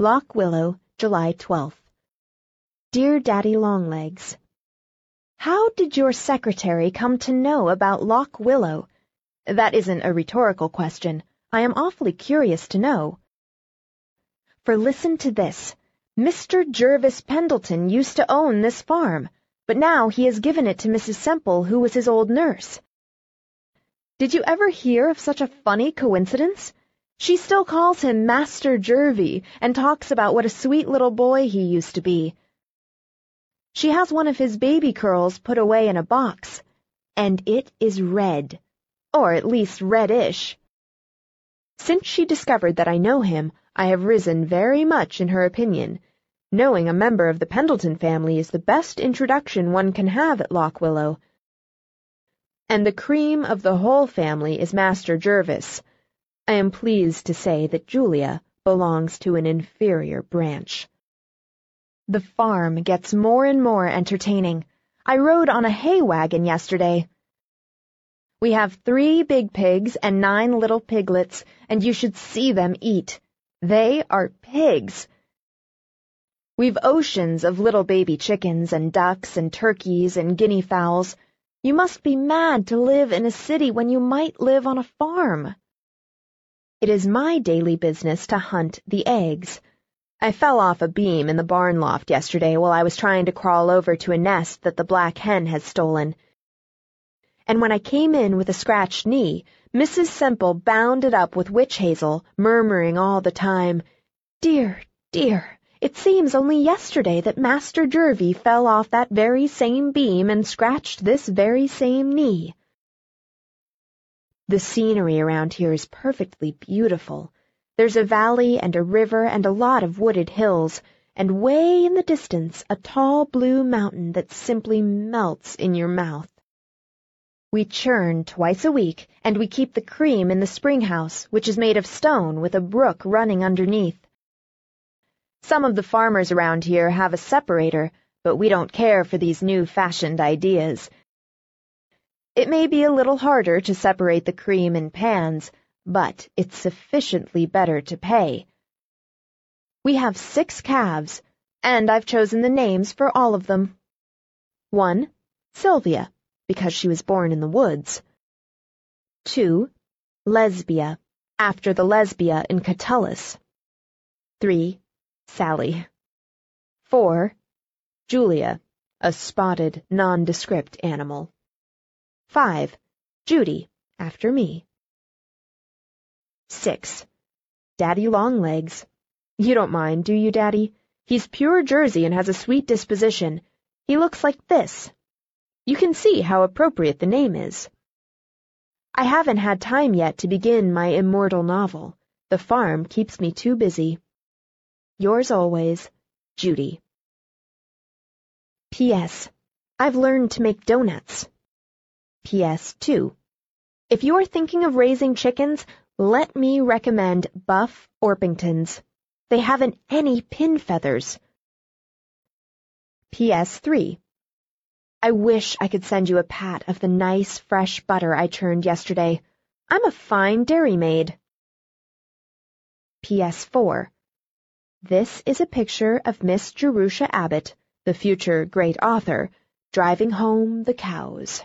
Lock Willow, July 12th. Dear Daddy Longlegs, How did your secretary come to know about Lock Willow? That isn't a rhetorical question. I am awfully curious to know. For listen to this. Mr. Jervis Pendleton used to own this farm, but now he has given it to Mrs. Semple, who was his old nurse. Did you ever hear of such a funny coincidence? She still calls him Master Jervie and talks about what a sweet little boy he used to be. She has one of his baby curls put away in a box, and it is red, or at least reddish. Since she discovered that I know him, I have risen very much in her opinion. Knowing a member of the Pendleton family is the best introduction one can have at Lock Willow. And the cream of the whole family is Master Jervis. I am pleased to say that Julia belongs to an inferior branch. The farm gets more and more entertaining. I rode on a hay wagon yesterday. We have three big pigs and nine little piglets, and you should see them eat. They are pigs. We've oceans of little baby chickens and ducks and turkeys and guinea fowls. You must be mad to live in a city when you might live on a farm. It is my daily business to hunt the eggs. I fell off a beam in the barn loft yesterday while I was trying to crawl over to a nest that the black hen has stolen. And when I came in with a scratched knee, Mrs. Semple bound it up with witch hazel, murmuring all the time, Dear, dear, it seems only yesterday that Master Jervie fell off that very same beam and scratched this very same knee. The scenery around here is perfectly beautiful. There's a valley and a river and a lot of wooded hills, and way in the distance a tall blue mountain that simply melts in your mouth. We churn twice a week, and we keep the cream in the spring house, which is made of stone with a brook running underneath. Some of the farmers around here have a separator, but we don't care for these new-fashioned ideas. It may be a little harder to separate the cream in pans, but it's sufficiently better to pay. We have six calves, and I've chosen the names for all of them. 1. Sylvia, because she was born in the woods. 2. Lesbia, after the Lesbia in Catullus. 3. Sally. 4. Julia, a spotted, nondescript animal. 5. Judy, after me. 6. Daddy Longlegs. You don't mind, do you, Daddy? He's pure Jersey and has a sweet disposition. He looks like this. You can see how appropriate the name is. I haven't had time yet to begin my immortal novel. The farm keeps me too busy. Yours always, Judy. P.S. I've learned to make doughnuts. PS2. If you're thinking of raising chickens, let me recommend Buff Orpingtons. They haven't any pin feathers. PS3. I wish I could send you a pat of the nice fresh butter I churned yesterday. I'm a fine dairy maid. PS4. This is a picture of Miss Jerusha Abbott, the future great author, driving home the cows.